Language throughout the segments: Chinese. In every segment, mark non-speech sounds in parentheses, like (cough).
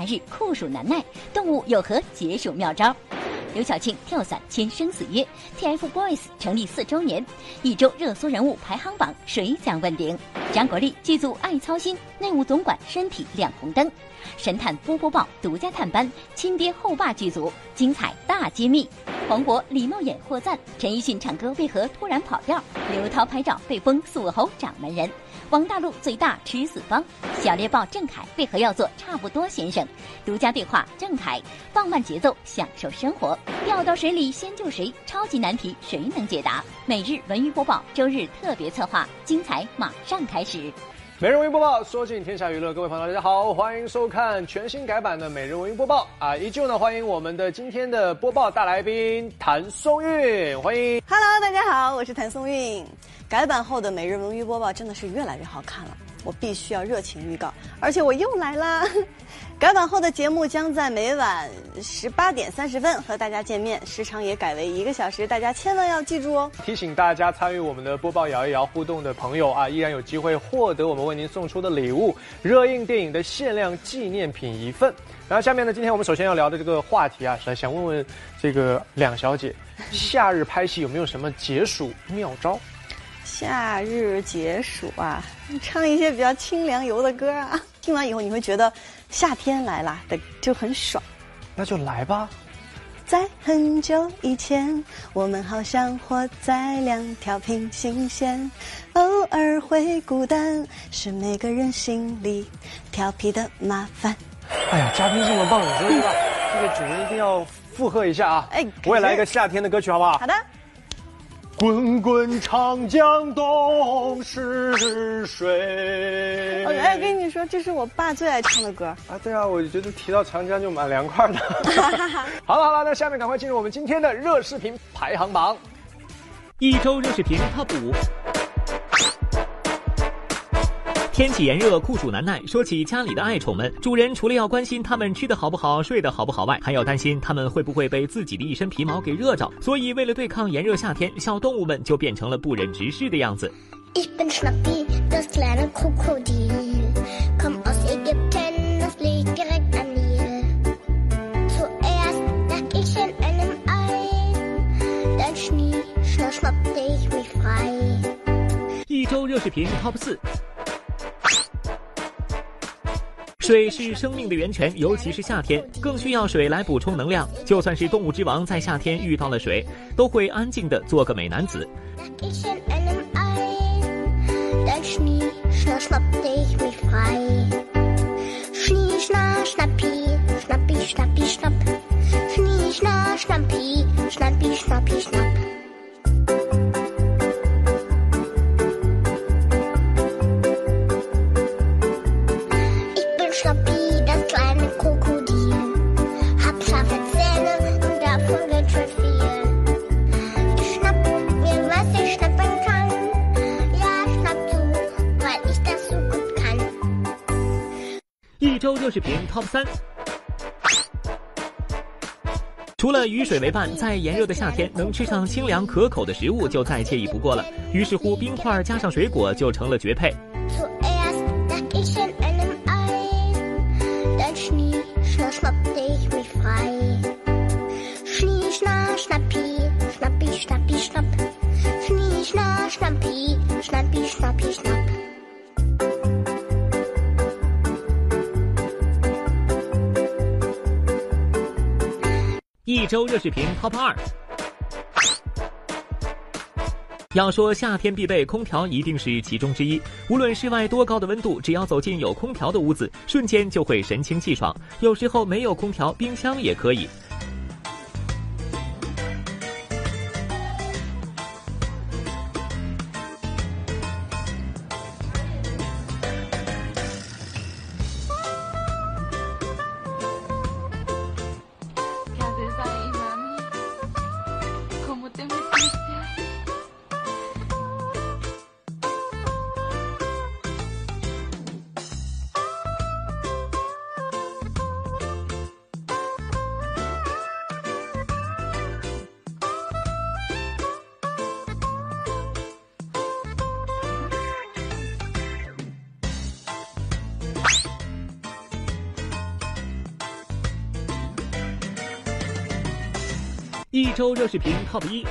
夏日酷暑难耐，动物有何解暑妙招？刘晓庆跳伞签生死约，TFBOYS 成立四周年，一周热搜人物排行榜谁将问鼎？张国立剧组爱操心，内务总管身体亮红灯。神探波波报独家探班，亲爹后爸剧组精彩大揭秘。黄渤礼貌演获赞，陈奕迅唱歌为何突然跑调？刘涛拍照被封锁喉掌门人。王大陆最大吃死方，小猎豹郑恺为何要做差不多先生？独家对话郑恺，放慢节奏，享受生活。掉到水里先救谁？超级难题谁能解答？每日文娱播报周日特别策划，精彩马上开始。每日文娱播报，说尽天下娱乐，各位朋友大家好，欢迎收看全新改版的每日文娱播报啊！依旧呢，欢迎我们的今天的播报大来宾谭松韵，欢迎。Hello，大家好，我是谭松韵。改版后的每日文娱播报真的是越来越好看了，我必须要热情预告，而且我又来啦！(laughs) 改版后的节目将在每晚十八点三十分和大家见面，时长也改为一个小时，大家千万要记住哦。提醒大家参与我们的播报摇一摇互动的朋友啊，依然有机会获得我们为您送出的礼物——热映电影的限量纪念品一份。然后下面呢，今天我们首先要聊的这个话题啊，是想问问这个两小姐，夏日拍戏有没有什么解暑妙招？夏日解暑啊，唱一些比较清凉油的歌啊，听完以后你会觉得夏天来了的就很爽。那就来吧。在很久以前，我们好像活在两条平行线，偶尔会孤单，是每个人心里调皮的麻烦。哎呀，嘉宾这么棒，你说这个这个主人一定要附和一下啊！哎，我也来一个夏天的歌曲好不好？好的。滚滚长江东逝水。哎，跟你说，这是我爸最爱唱的歌啊！对啊，我觉得提到长江就蛮凉快的。(laughs) 好了好了，那下面赶快进入我们今天的热视频排行榜，一周热视频 TOP 五。天气炎热，酷暑难耐。说起家里的爱宠们，主人除了要关心它们吃的好不好、睡得好不好外，还要担心它们会不会被自己的一身皮毛给热着。所以，为了对抗炎热夏天，小动物们就变成了不忍直视的样子。一周热视频 TOP 四。水是生命的源泉，尤其是夏天，更需要水来补充能量。就算是动物之王，在夏天遇到了水，都会安静的做个美男子。视频 TOP 三，除了雨水为伴，在炎热的夏天能吃上清凉可口的食物就再惬意不过了。于是乎，冰块加上水果就成了绝配。周热视频 TOP 二，要说夏天必备，空调一定是其中之一。无论室外多高的温度，只要走进有空调的屋子，瞬间就会神清气爽。有时候没有空调，冰箱也可以。一周热视频 TOP 一。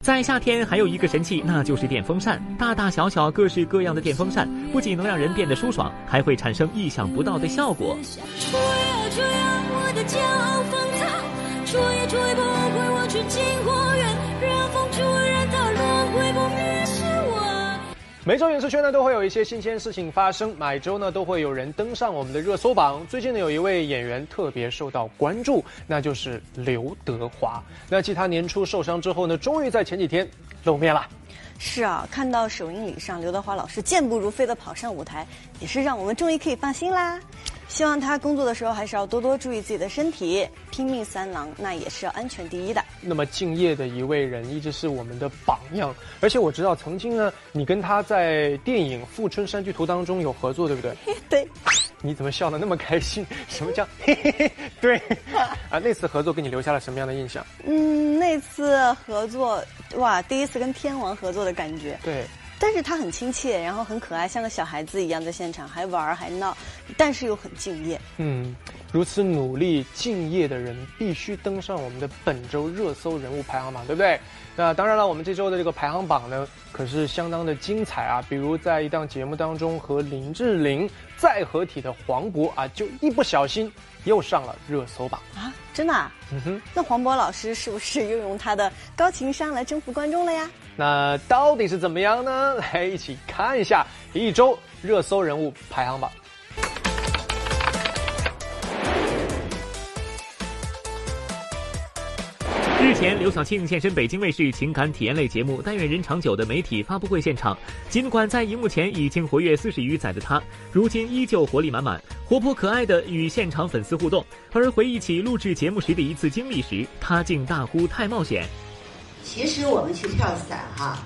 在夏天还有一个神器，那就是电风扇。大大小小、各式各样的电风扇，不仅能让人变得舒爽，还会产生意想不到的效果。吹啊吹啊，我的骄傲放纵，吹也吹不回我去进花园，让风吹，让它轮回，不灭。每周影视圈呢都会有一些新鲜事情发生，每周呢都会有人登上我们的热搜榜。最近呢有一位演员特别受到关注，那就是刘德华。那继他年初受伤之后呢，终于在前几天露面了。是啊，看到首映礼上刘德华老师健步如飞的跑上舞台，也是让我们终于可以放心啦。希望他工作的时候还是要多多注意自己的身体，拼命三郎那也是要安全第一的。那么敬业的一位人，一直是我们的榜样。而且我知道曾经呢，你跟他在电影《富春山居图》当中有合作，对不对？(laughs) 对。你怎么笑得那么开心？(laughs) 什么叫嘿嘿嘿？对，啊，那次合作给你留下了什么样的印象？嗯，那次合作哇，第一次跟天王合作的感觉。对，但是他很亲切，然后很可爱，像个小孩子一样在现场，还玩还闹，但是又很敬业。嗯，如此努力敬业的人，必须登上我们的本周热搜人物排行榜，对不对？那当然了，我们这周的这个排行榜呢，可是相当的精彩啊！比如在一档节目当中和林志玲再合体的黄渤啊，就一不小心又上了热搜榜啊！真的？啊嗯哼。那黄渤老师是不是又用他的高情商来征服观众了呀？那到底是怎么样呢？来一起看一下一周热搜人物排行榜。前，刘晓庆现身北京卫视情感体验类节目《但愿人长久》的媒体发布会现场。尽管在荧幕前已经活跃四十余载的她，如今依旧活力满满、活泼可爱的与现场粉丝互动。而回忆起录制节目时的一次经历时，她竟大呼太冒险。其实我们去跳伞哈，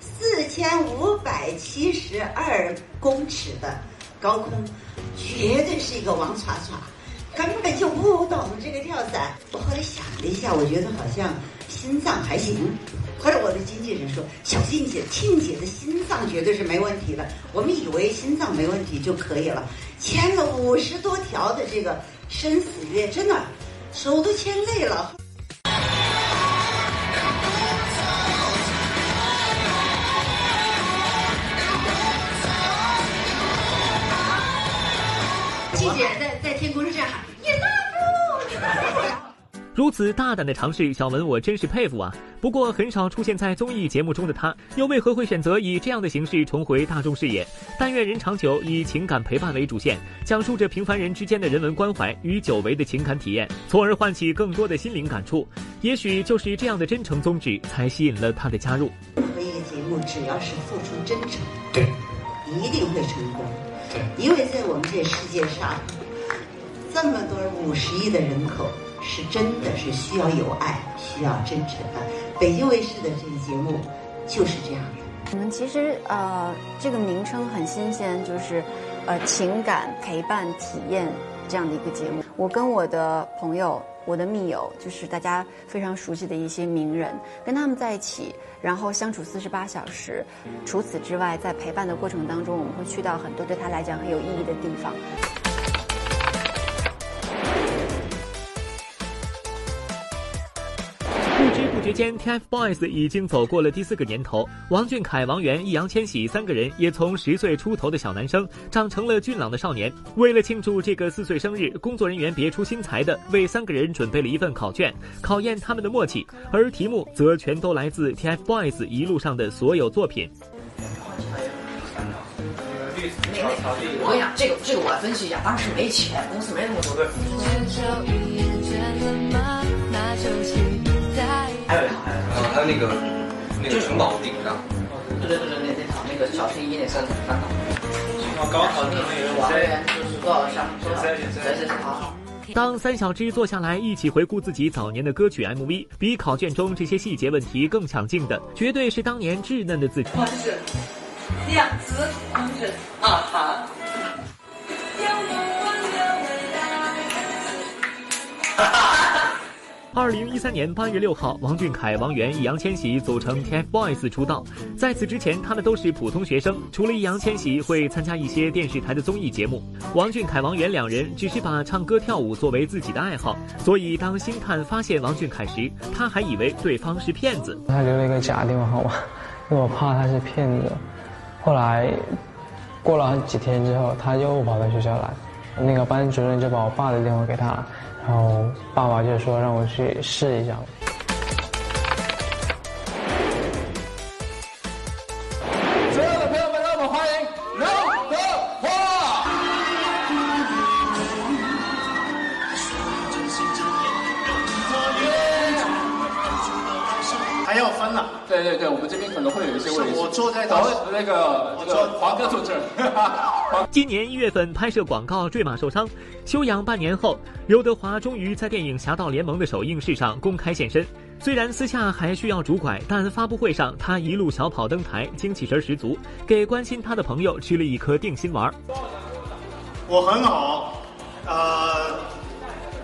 四千五百七十二公尺的高空，绝对是一个王耍耍。根本就不懂这个跳伞。我后来想了一下，我觉得好像心脏还行。后来我的经纪人说：“小静姐，庆姐的心脏绝对是没问题的。”我们以为心脏没问题就可以了，签了五十多条的这个生死约，真的手都签累了。(laughs) 静姐在天空是这样喊。(laughs) 如此大胆的尝试，小文我真是佩服啊！不过很少出现在综艺节目中的他，又为何会选择以这样的形式重回大众视野？但愿人长久，以情感陪伴为主线，讲述着平凡人之间的人文关怀与久违的情感体验，从而唤起更多的心灵感触。也许就是这样的真诚宗旨，才吸引了他的加入。任何一个节目，只要是付出真诚，对，一定会成功。对，因为在我们这世界上，这么多五十亿的人口。是真的是需要有爱，需要真诚的。北京卫视的这个节目就是这样的。我们其实呃，这个名称很新鲜，就是呃情感陪伴体验这样的一个节目。我跟我的朋友、我的密友，就是大家非常熟悉的一些名人，跟他们在一起，然后相处四十八小时。除此之外，在陪伴的过程当中，我们会去到很多对他来讲很有意义的地方。时间，TFBOYS 已经走过了第四个年头。王俊凯、王源、易烊千玺三个人也从十岁出头的小男生长成了俊朗的少年。为了庆祝这个四岁生日，工作人员别出心裁的为三个人准备了一份考卷，考验他们的默契。而题目则全都来自 TFBOYS 一路上的所有作品。我跟你讲，这个这个我来分析一下，当时没钱，公司没那么多。还有一套，还有那个那个城堡顶上，对对对对，那那套那个小学一、那三、三套。高考那个王源就是多少项？三三三好。当三小只坐下来一起回顾自己早年的歌曲 MV，比考卷中这些细节问题更抢镜的，绝对是当年稚嫩的自己。是两只公主啊哈。二零一三年八月六号，王俊凯、王源、易烊千玺组成 TFBOYS 出道。在此之前，他们都是普通学生。除了易烊千玺会参加一些电视台的综艺节目，王俊凯、王源两人只是把唱歌跳舞作为自己的爱好。所以，当星探发现王俊凯时，他还以为对方是骗子。他留了一个假电话号码，因为我怕他是骗子。后来过了几天之后，他又跑到学校来，那个班主任就把我爸的电话给他了。然后爸爸就说让我去试一下。所有的朋友们，让我们欢迎刘德华。还要分了？对对对，我们这边可能会有一些问题。我坐在那个我坐华哥坐这儿。今年一月份拍摄广告坠马受伤，休养半年后，刘德华终于在电影《侠盗联盟》的首映式上公开现身。虽然私下还需要拄拐，但发布会上他一路小跑登台，精气神十足，给关心他的朋友吃了一颗定心丸。我很好，呃，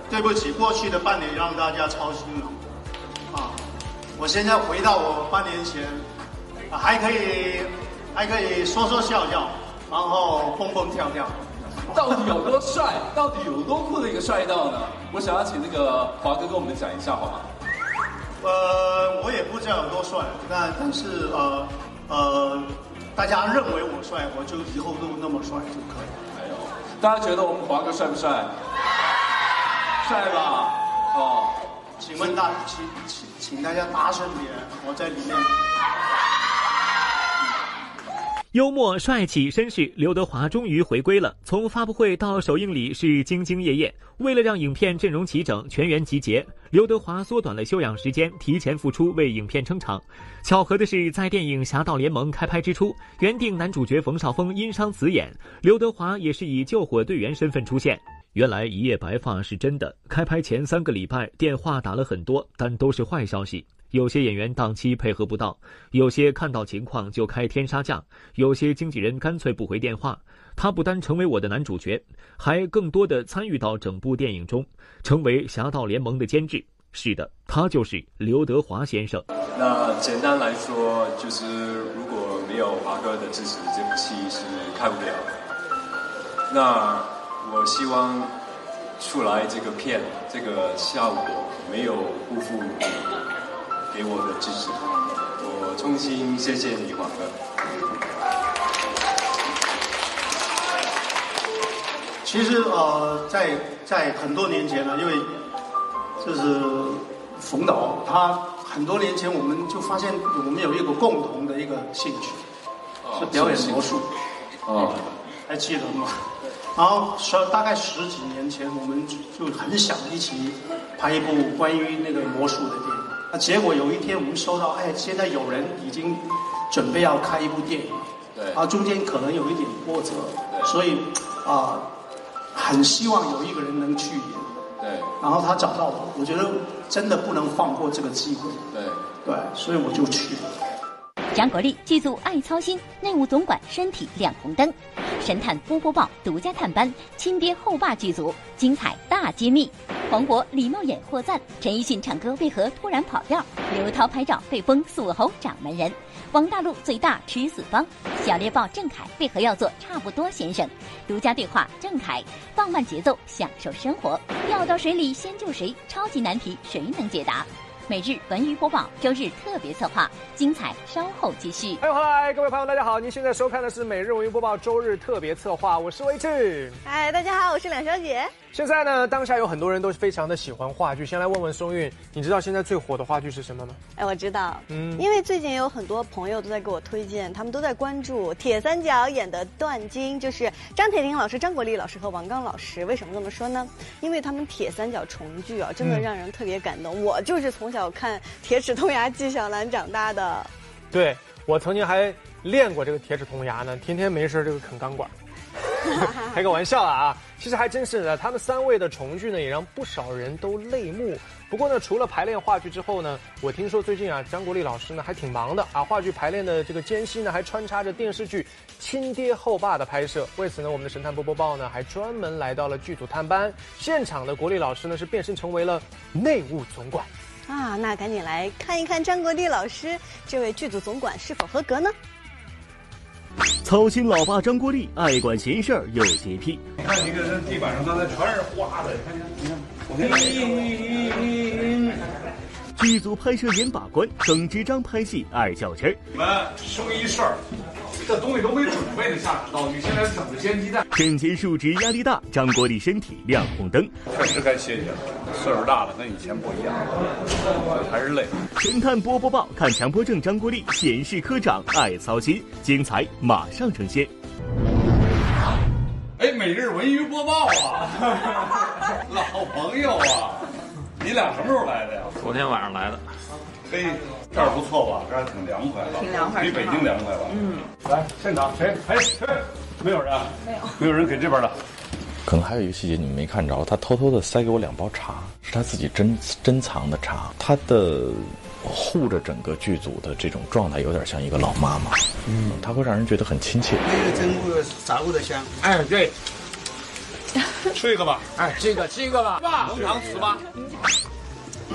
对不起，过去的半年让大家操心了，啊，我现在回到我半年前，还可以还可以说说笑笑。然后蹦蹦跳跳，到底有多帅？到底有多酷的一个帅到呢？我想要请那个华哥跟我们讲一下，好吗？呃，我也不知道有多帅，那但是呃呃，大家认为我帅，我就以后都那么帅就可以。哎呦，大家觉得我们华哥帅不帅？帅吧？哦，请问大请请请大家大声点，我在里面。幽默帅气绅士刘德华终于回归了。从发布会到首映礼是兢兢业业，为了让影片阵容齐整、全员集结，刘德华缩短了休养时间，提前复出为影片撑场。巧合的是，在电影《侠盗联盟》开拍之初，原定男主角冯绍峰因伤辞演，刘德华也是以救火队员身份出现。原来一夜白发是真的。开拍前三个礼拜，电话打了很多，但都是坏消息。有些演员档期配合不到，有些看到情况就开天杀价，有些经纪人干脆不回电话。他不单成为我的男主角，还更多的参与到整部电影中，成为《侠盗联盟》的监制。是的，他就是刘德华先生。那简单来说，就是如果没有华哥的支持，这部戏是看不了。那我希望出来这个片，这个效果没有辜负。给我的支持，我衷心谢谢你，华哥。其实呃，在在很多年前呢，因为就是冯导，他很多年前我们就发现我们有一个共同的一个兴趣，是表演魔术。哦，还记得吗？然后十大概十几年前，我们就很想一起拍一部关于那个魔术的电影。那结果有一天我们收到，哎，现在有人已经准备要开一部电影，对，啊，中间可能有一点波折，对，所以啊，很希望有一个人能去演，对，然后他找到我，我觉得真的不能放过这个机会，对，对，所以我就去了。张国立剧组爱操心，内务总管身体亮红灯，神探波波报独家探班，亲爹后爸剧组精彩大揭秘。黄渤、礼貌演获赞，陈奕迅唱歌为何突然跑调？刘涛拍照被封锁喉掌门人，王大陆最大吃死方，小猎豹郑恺为何要做差不多先生？独家对话郑恺，放慢节奏享受生活，掉到水里先救谁？超级难题谁能解答？每日文娱播报，周日特别策划，精彩稍后继续。欢迎回来，各位朋友，大家好！您现在收看的是每日文娱播报周日特别策划，我是魏志。嗨，大家好，我是两小姐。现在呢，当下有很多人都非常的喜欢话剧。先来问问松韵，你知道现在最火的话剧是什么吗？哎，我知道，嗯，因为最近有很多朋友都在给我推荐，他们都在关注铁三角演的《断金》，就是张铁林老师、张国立老师和王刚老师。为什么这么说呢？因为他们铁三角重聚啊，真的让人特别感动。我就是从小看《铁齿铜牙纪晓岚》长大的。对，我曾经还练过这个铁齿铜牙呢，天天没事这个啃钢管。(laughs) (laughs) 开个玩笑啊！其实还真是的，他们三位的重聚呢，也让不少人都泪目。不过呢，除了排练话剧之后呢，我听说最近啊，张国立老师呢还挺忙的啊。话剧排练的这个间隙呢，还穿插着电视剧《亲爹后爸》的拍摄。为此呢，我们的神探波波报呢，还专门来到了剧组探班。现场的国立老师呢，是变身成为了内务总管。啊，那赶紧来看一看张国立老师这位剧组总管是否合格呢？操心老爸张国立，爱管闲事儿有洁癖。你看，你看这地板上刚才全是花的，你看？你看，我看。剧组拍摄严把关，耿直张拍戏爱较真儿。你们生一事儿。这东西都没准备的下水道具，现在整个煎鸡蛋。身兼数职压力大，张国立身体亮红灯。确实该歇歇了，岁数大了跟以前不一样，还是累。神探波波报看强迫症张国立显示科长爱操心，精彩马上呈现。哎，每日文娱播报啊，(laughs) 老朋友啊，你俩什么时候来的呀？昨天晚上来的。嘿，这儿不错吧？这儿挺凉快的，挺凉快，比北京凉快吧？嗯。来，现场谁？哎，没有人？没有。没有人给这边的。可能还有一个细节你们没看着，他偷偷的塞给我两包茶，是他自己珍珍藏的茶。他的护着整个剧组的这种状态，有点像一个老妈妈。嗯，他会让人觉得很亲切。那个真物啥物的香？哎，对。(laughs) 吃一个吧。哎，吃一个，吃一个吧。爸，浓汤糍粑。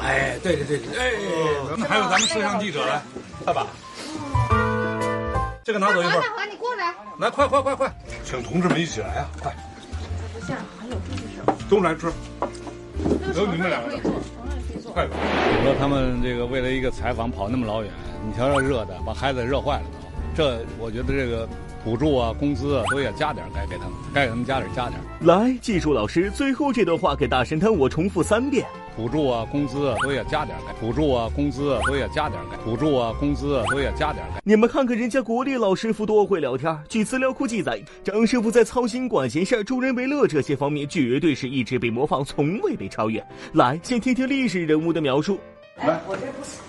哎，对对对对，哎，那还有咱们摄像记者来，爸爸，这个拿走一份。大华，你过来，来，快快快快，请同志们一起来啊，快！不像，还有这是什么？都来吃，有你们两个，快！你说他们这个为了一个采访跑那么老远，你瞧这热的，把孩子热坏了都。这我觉得这个补助啊、工资啊都要加点，该给他们，该给他们加点加点。来，技术老师，最后这段话给大神探我重复三遍。补助啊，工资啊都要加点儿；补助啊，工资啊都要加点儿；补助啊，工资啊都要加点儿。你们看看人家国立老师傅多会聊天。据资料库记载，张师傅在操心管闲事、助人为乐这些方面，绝对是一直被模仿，从未被超越。来，先听听历史人物的描述。来，我这不行，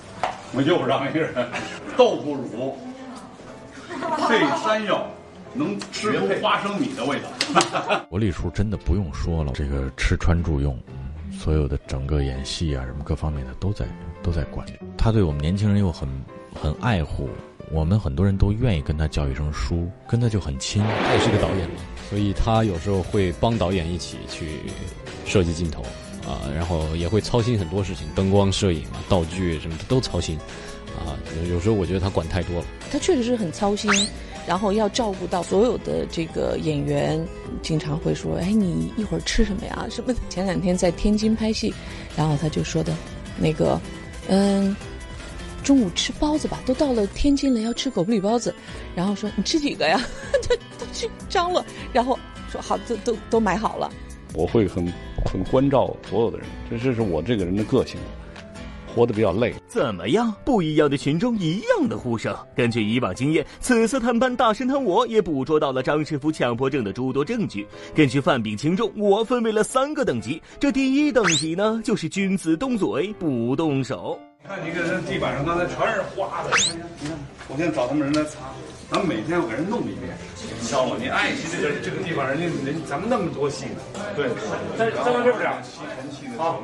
我又让一个人豆腐乳配山药，能吃出花生米的味道。(laughs) 国立叔真的不用说了，这个吃穿住用。所有的整个演戏啊，什么各方面的都在都在管。他对我们年轻人又很很爱护，我们很多人都愿意跟他叫一声叔，跟他就很亲。他也是个导演嘛，所以他有时候会帮导演一起去设计镜头啊，然后也会操心很多事情，灯光、摄影啊、道具什么的都操心啊。有时候我觉得他管太多了。他确实是很操心。然后要照顾到所有的这个演员，经常会说：“哎，你一会儿吃什么呀？什么？”前两天在天津拍戏，然后他就说的，那个，嗯，中午吃包子吧，都到了天津了，要吃狗不理包子。然后说：“你吃几个呀？” (laughs) 他他去张罗，然后说：“好，都都都买好了。”我会很很关照所有的人，这这是我这个人的个性。活得比较累，怎么样？不一样的群众，一样的呼声。根据以往经验，此次探班大神探我也捕捉到了张师傅强迫症的诸多证据。根据犯病轻重，我分为了三个等级。这第一等级呢，就是君子动嘴不动手。看你看那地板上刚才全是花的，你看，我先找他们人来擦，咱们每天要给人弄一遍。你知道吗？你爱惜这个这个地方，人家人咱们那么多戏呢。对，再再往这边点，吸尘器的好，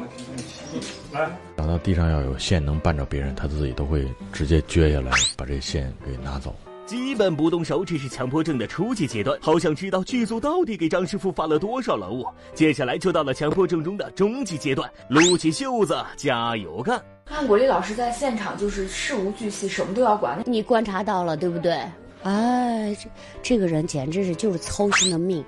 来。找到地上要有线能绊着别人，他自己都会直接撅下来，把这线给拿走。基本不动手，这是强迫症的初级阶段。好想知道剧组到底给张师傅发了多少劳务。接下来就到了强迫症中的中级阶段，撸起袖子加油干。看国立老师在现场就是事无巨细，什么都要管。你观察到了，对不对？哎，这这个人简直是就是操心的命。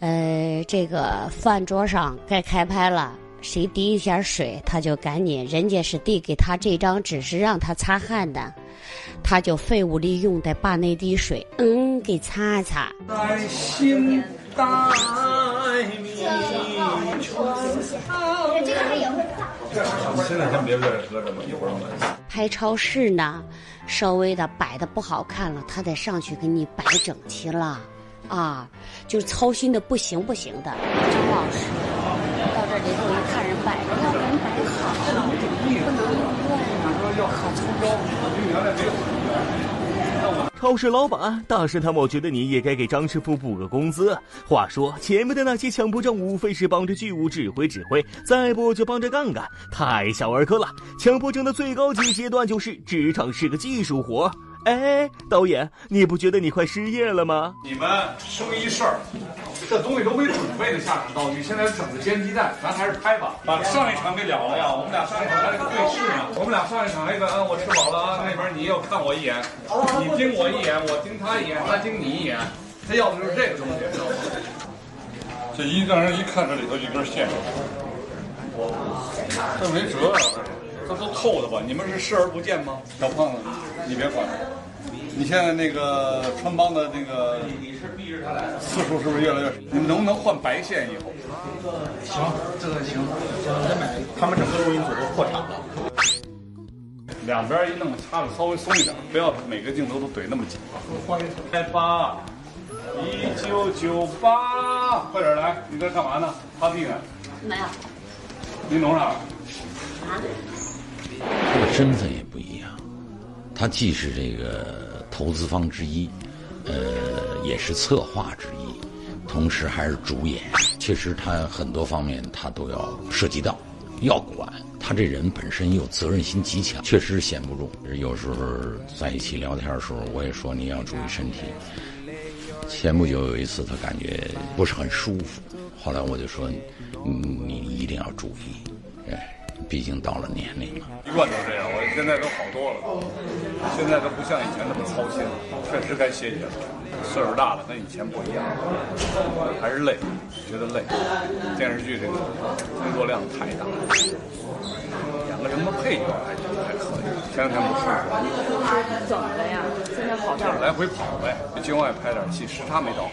呃，这个饭桌上该开拍了，谁滴一下水，他就赶紧。人家是递给他这张纸，是让他擦汗的，他就废物利用的把那滴水，嗯，给擦一擦。在心待命。这个他也会擦。现在先别在这搁着吧，一会儿我们。拍超市呢，稍微的摆的不好看了，他得上去给你摆整齐了，啊，就是操心的不行不行的。张老师到这里头一看人摆着，要人摆好，不能不能乱，可粗糙。超市老板，大神他们，我觉得你也该给张师傅补个工资。话说前面的那些强迫症，无非是帮着剧务指挥指挥，再不就帮着干干，太小儿科了。强迫症的最高级阶段就是职场是个技术活。哎，导演，你不觉得你快失业了吗？你们生一事儿，这东西都没准备的下场道具，现在整个煎鸡蛋，咱还是拍吧，把上一场给了了呀。我们俩上一场还得对视呢，我们俩上一场还得啊，我吃饱了啊，那边你又看我一眼，你盯我一眼，我盯他一眼，他盯你一眼，他要的就是这个东西，知道吗？这一让人一看这里头一根线，这没辙啊，这都透的吧？你们是视而不见吗？小胖子，你别管。你现在那个穿帮的那个次数是不是越来越少？你们能不能换白线以后？行，这个行。再买，他们整个录音组都破产了。两边一弄，插的稍微松一点，不要每个镜头都怼那么紧。开发，一九九八，快点来！你在干嘛呢？擦地呢？没有。你弄啥？他的身份也不一样，他既是这个投资方之一，呃，也是策划之一，同时还是主演。确实，他很多方面他都要涉及到，要管。他这人本身又责任心极强，确实闲不住。有时候在一起聊天的时候，我也说你要注意身体。前不久有一次，他感觉不是很舒服，后来我就说，你一定要注意，哎。毕竟到了年龄了，一贯都这样。我现在都好多了，现在都不像以前那么操心了。确实该歇歇了，岁数大了，跟以前不一样，还是累，觉得累。电视剧这个工作量太大，演个什么配角还还可以。前两天不舒服，怎么了呀？现在好点来回跑呗，境外拍点戏，时差没倒，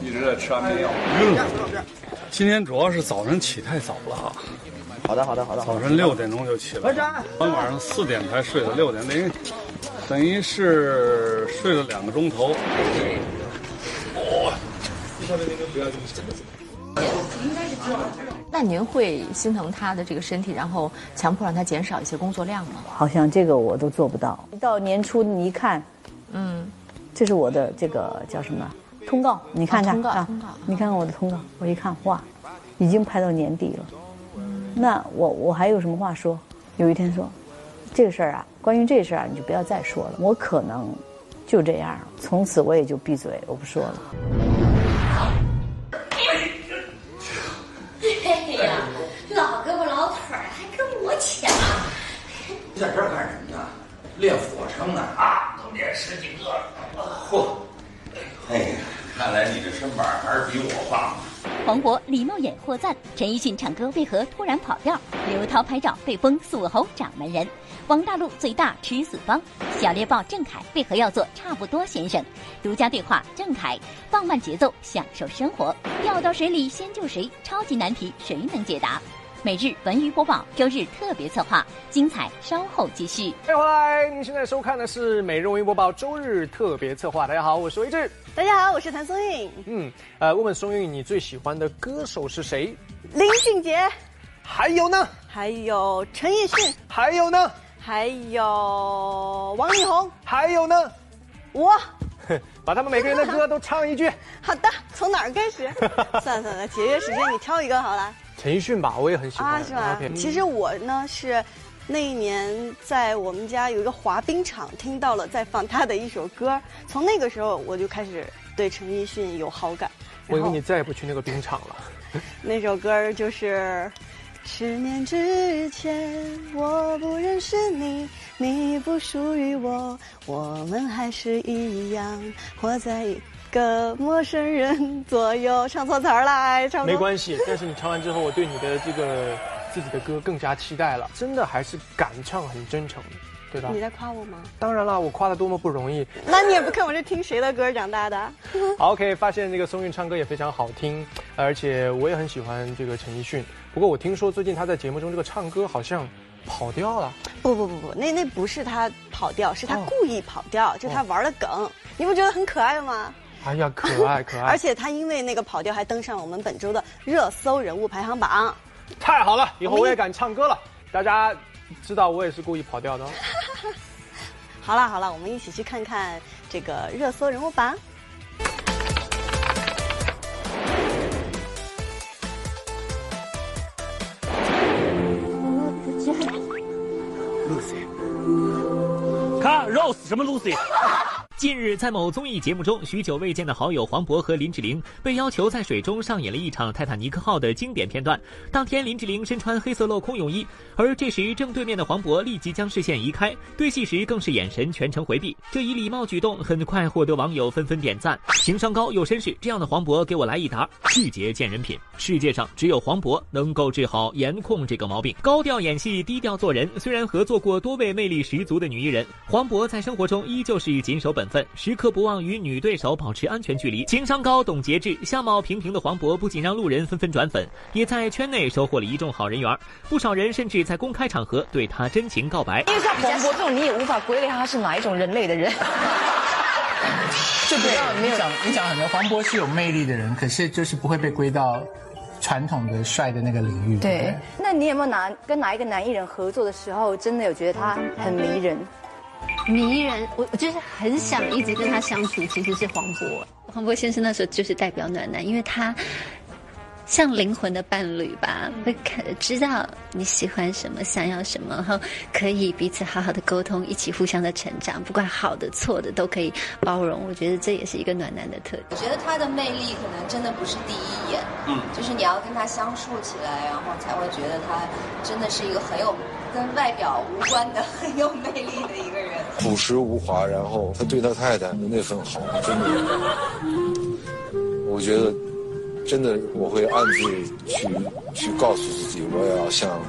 一直在吃安眠药。晕了今天主要是早晨起太早了。好的，好的，好的。早晨六点钟就起了，昨晚上四点才睡的，六点等于等于是睡了两个钟头。哦，那您会心疼他的这个身体，然后强迫让他减少一些工作量吗？好像这个我都做不到。到年初你一看，嗯，这是我的这个叫什么通告？你看看啊，你看看我的通告，我一看哇，已经拍到年底了。那我我还有什么话说？有一天说，这个事儿啊，关于这事儿啊，你就不要再说了。我可能就这样，从此我也就闭嘴，我不说了。哎呀，老胳膊老腿儿还跟我抢！你在这儿干什么呢？练俯卧撑呢？啊，都练十几个了。嚯！哎呀，看来你这身板还是比我棒。黄渤、获赞，陈奕迅唱歌为何突然跑调？刘涛拍照被封锁喉掌门人，王大陆最大吃死方，小猎豹郑恺为何要做差不多先生？独家对话郑恺，放慢节奏，享受生活，掉到水里先救谁？超级难题谁能解答？每日文娱播报，周日特别策划，精彩稍后继续。欢迎回来，您现在收看的是每日文娱播报周日特别策划。大家好，我是魏志。大家好，我是谭松韵。嗯，呃，问问松韵，你最喜欢的歌手是谁？林俊杰。还有呢？还有陈奕迅。还有呢？还有王力宏。还有呢？我。(laughs) 把他们每个人的歌都唱一句。(laughs) 好的，从哪儿开始？(laughs) 算了算了，节约时间，你挑一个好了。陈奕迅吧，我也很喜欢。啊，是吧？其实我呢是，那一年在我们家有一个滑冰场，听到了在放他的一首歌，从那个时候我就开始对陈奕迅有好感。我以为你再也不去那个冰场了。(laughs) 那首歌就是十年之前我不认识你，你不属于我，我们还是一样活在。个陌生人左右，唱错词儿了，唱没关系。但是你唱完之后，我对你的这个自己的歌更加期待了。真的还是敢唱，很真诚，对吧？你在夸我吗？当然了，我夸的多么不容易。那你也不看我是听谁的歌长大的？(laughs) 好，OK，发现这个松韵唱歌也非常好听，而且我也很喜欢这个陈奕迅。不过我听说最近他在节目中这个唱歌好像跑调了。不不不不，那那不是他跑调，是他故意跑调，就他玩的梗。你不觉得很可爱吗？哎呀，可爱可爱！(laughs) 而且他因为那个跑调，还登上我们本周的热搜人物排行榜。太好了，以后我也敢唱歌了。大家知道我也是故意跑调的。(laughs) 好了好了，我们一起去看看这个热搜人物榜。Lucy，看 Rose 什么 Lucy？近日，在某综艺节目中，许久未见的好友黄渤和林志玲被要求在水中上演了一场泰坦尼克号的经典片段。当天，林志玲身穿黑色镂空泳衣，而这时正对面的黄渤立即将视线移开，对戏时更是眼神全程回避。这一礼貌举动很快获得网友纷纷点赞。情商高又绅士，这样的黄渤给我来一打，拒绝见人品。世界上只有黄渤能够治好颜控这个毛病。高调演戏，低调做人。虽然合作过多位魅力十足的女艺人，黄渤在生活中依旧是谨守本分，时刻不忘与女对手保持安全距离。情商高，懂节制，相貌平平的黄渤不仅让路人纷纷转粉，也在圈内收获了一众好人缘。不少人甚至在公开场合对他真情告白。因为像黄渤这种，你也无法归类他是哪一种人类的人。(laughs) 就不要你讲你讲很多，黄渤是有魅力的人，可是就是不会被归到传统的帅的那个领域。对，那你有没有哪跟哪一个男艺人合作的时候，真的有觉得他很迷人？迷人，我我就是很想一直跟他相处，其实是黄渤。黄渤先生那时候就是代表暖男，因为他像灵魂的伴侣吧，会看知道你喜欢什么，想要什么，然后可以彼此好好的沟通，一起互相的成长，不管好的错的都可以包容。我觉得这也是一个暖男的特点。我觉得他的魅力可能真的不是第一眼，嗯，就是你要跟他相处起来，然后才会觉得他真的是一个很有跟外表无关的 (laughs) 很有魅力的一个人。朴实无华，然后他对他太太的那份好，真的，我觉得。真的，我会暗自去去告诉自己，我要像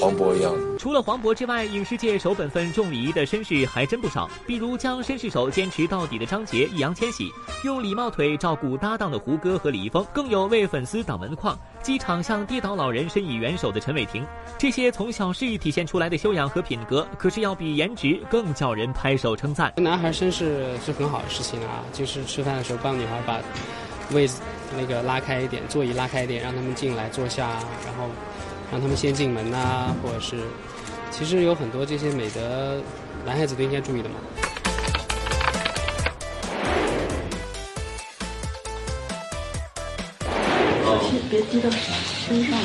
黄渤一样。除了黄渤之外，影视界守本分、重礼仪的绅士还真不少。比如将绅士手坚持到底的张杰、易烊千玺，用礼貌腿照顾搭档的胡歌和李易峰，更有为粉丝挡门框、机场向跌倒老人伸以援手的陈伟霆。这些从小事体现出来的修养和品格，可是要比颜值更叫人拍手称赞。男孩绅士是很好的事情啊，就是吃饭的时候帮女孩把位子。那个拉开一点，座椅拉开一点，让他们进来坐下，然后让他们先进门呐，或者是，其实有很多这些美德，男孩子都应该注意的嘛。小心别滴到身上。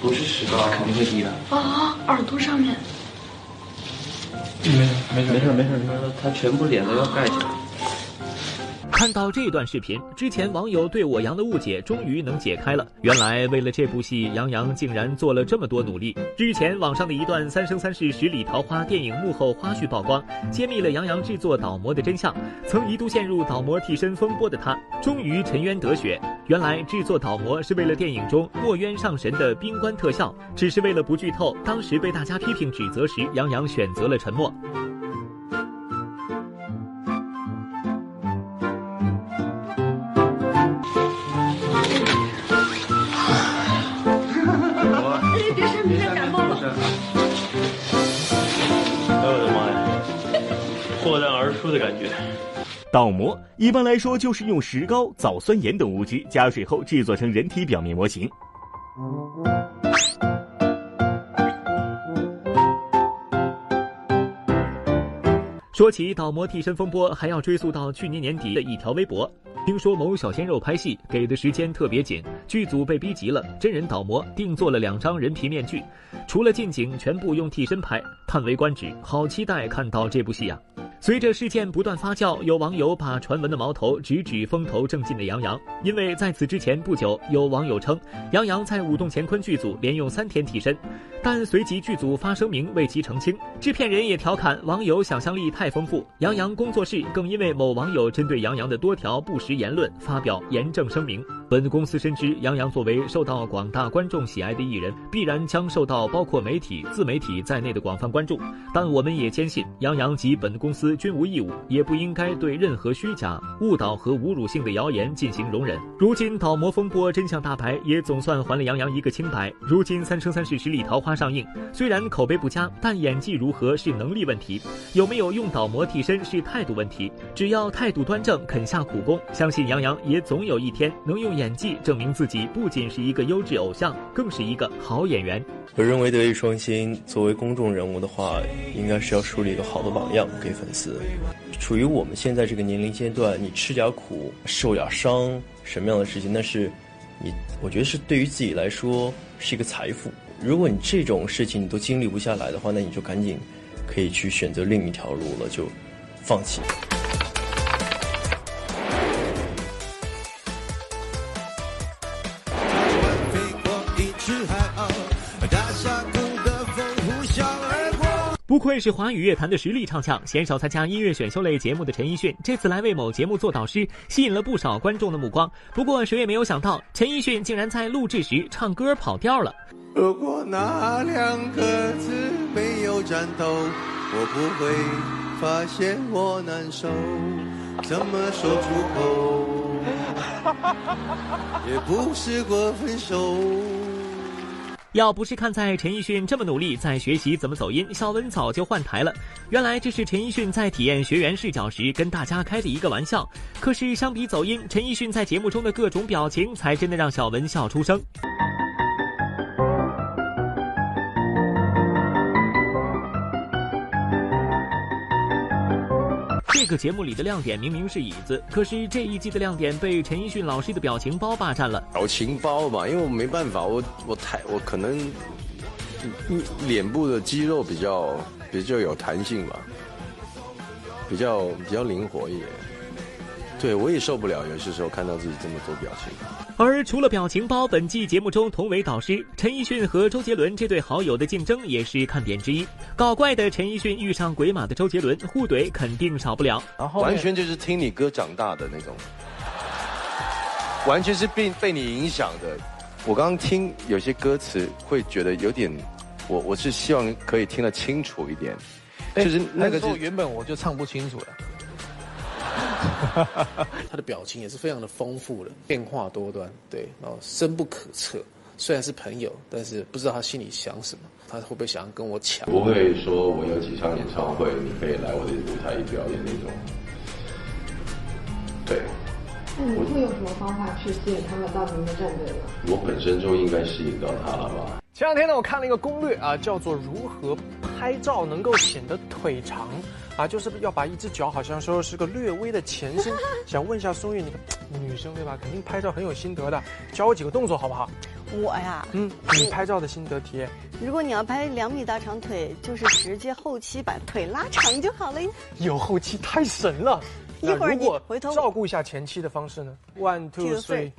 不是石膏，肯定会滴的。啊，耳朵上面。没事，没事，没事，没事，没事，他全部脸都要盖起来。看到这段视频，之前网友对我杨的误解终于能解开了。原来为了这部戏，杨洋竟然做了这么多努力。日前，网上的一段《三生三世十里桃花》电影幕后花絮曝光，揭秘了杨洋制作倒模的真相。曾一度陷入倒模替身风波的他，终于沉冤得雪。原来制作倒模是为了电影中墨渊上神的冰棺特效，只是为了不剧透。当时被大家批评指责时，杨洋选择了沉默。倒模一般来说就是用石膏、藻酸盐等物质加水后制作成人体表面模型。说起倒模替身风波，还要追溯到去年年底的一条微博。听说某小鲜肉拍戏给的时间特别紧，剧组被逼急了，真人倒模定做了两张人皮面具，除了近景全部用替身拍，叹为观止。好期待看到这部戏呀！随着事件不断发酵，有网友把传闻的矛头直指风头正劲的杨洋，因为在此之前不久，有网友称杨洋在舞动乾坤剧组连用三天替身，但随即剧组发声明为其澄清。制片人也调侃网友想象力太丰富，杨洋工作室更因为某网友针对杨洋的多条不实言论发表严正声明。本公司深知杨洋作为受到广大观众喜爱的艺人，必然将受到包括媒体、自媒体在内的广泛关注，但我们也坚信杨洋及本公司。均无义务，也不应该对任何虚假、误导和侮辱性的谣言进行容忍。如今倒模风波真相大白，也总算还了杨洋一个清白。如今《三生三世十里桃花》上映，虽然口碑不佳，但演技如何是能力问题，有没有用倒模替身是态度问题。只要态度端正，肯下苦功，相信杨洋也总有一天能用演。演技，证明自己不仅是一个优质偶像，更是一个好演员。我认为德艺双馨作为公众人物的话，应该是要树立一个好的榜样给粉丝。处于我们现在这个年龄阶段，你吃点苦，受点伤，什么样的事情，那是你，我觉得是对于自己来说是一个财富。如果你这种事情你都经历不下来的话，那你就赶紧可以去选择另一条路了，就放弃。愧是华语乐坛的实力唱将，鲜少参加音乐选秀类节目的陈奕迅，这次来为某节目做导师，吸引了不少观众的目光。不过，谁也没有想到，陈奕迅竟然在录制时唱歌跑调了。如果那两个字没有颤抖，我不会发现我难受，怎么说出口？也不试过分手。要不是看在陈奕迅这么努力在学习怎么走音，小文早就换台了。原来这是陈奕迅在体验学员视角时跟大家开的一个玩笑。可是相比走音，陈奕迅在节目中的各种表情才真的让小文笑出声。这个节目里的亮点明明是椅子，可是这一季的亮点被陈奕迅老师的表情包霸占了。表情包吧，因为我没办法，我我太我可能脸部的肌肉比较比较有弹性吧，比较比较灵活一点。对我也受不了，有些时候看到自己这么多表情。而除了表情包，本季节目中同为导师陈奕迅和周杰伦这对好友的竞争也是看点之一。搞怪的陈奕迅遇上鬼马的周杰伦，互怼肯定少不了。然后完全就是听你歌长大的那种，完全是被被你影响的。我刚刚听有些歌词会觉得有点，我我是希望可以听得清楚一点，就是那个是原本我就唱不清楚了。(laughs) 他的表情也是非常的丰富的，变化多端，对，然后深不可测。虽然是朋友，但是不知道他心里想什么，他会不会想要跟我抢？不会说我有几场演唱会，你可以来我的舞台表演那种。对。那你会用什么方法去吸引他们到您的战队呢？我本身就应该吸引到他了吧？前两天呢，我看了一个攻略啊，叫做如何拍照能够显得腿长。啊，就是要把一只脚好像说是个略微的前伸，想问一下松韵，你个女生对吧？肯定拍照很有心得的，教我几个动作好不好？我呀，嗯，你拍照的心得体验。如果你要拍两米大长腿，就是直接后期把腿拉长就好了。有后期太神了。一会儿你回头照顾一下前期的方式呢？One two three，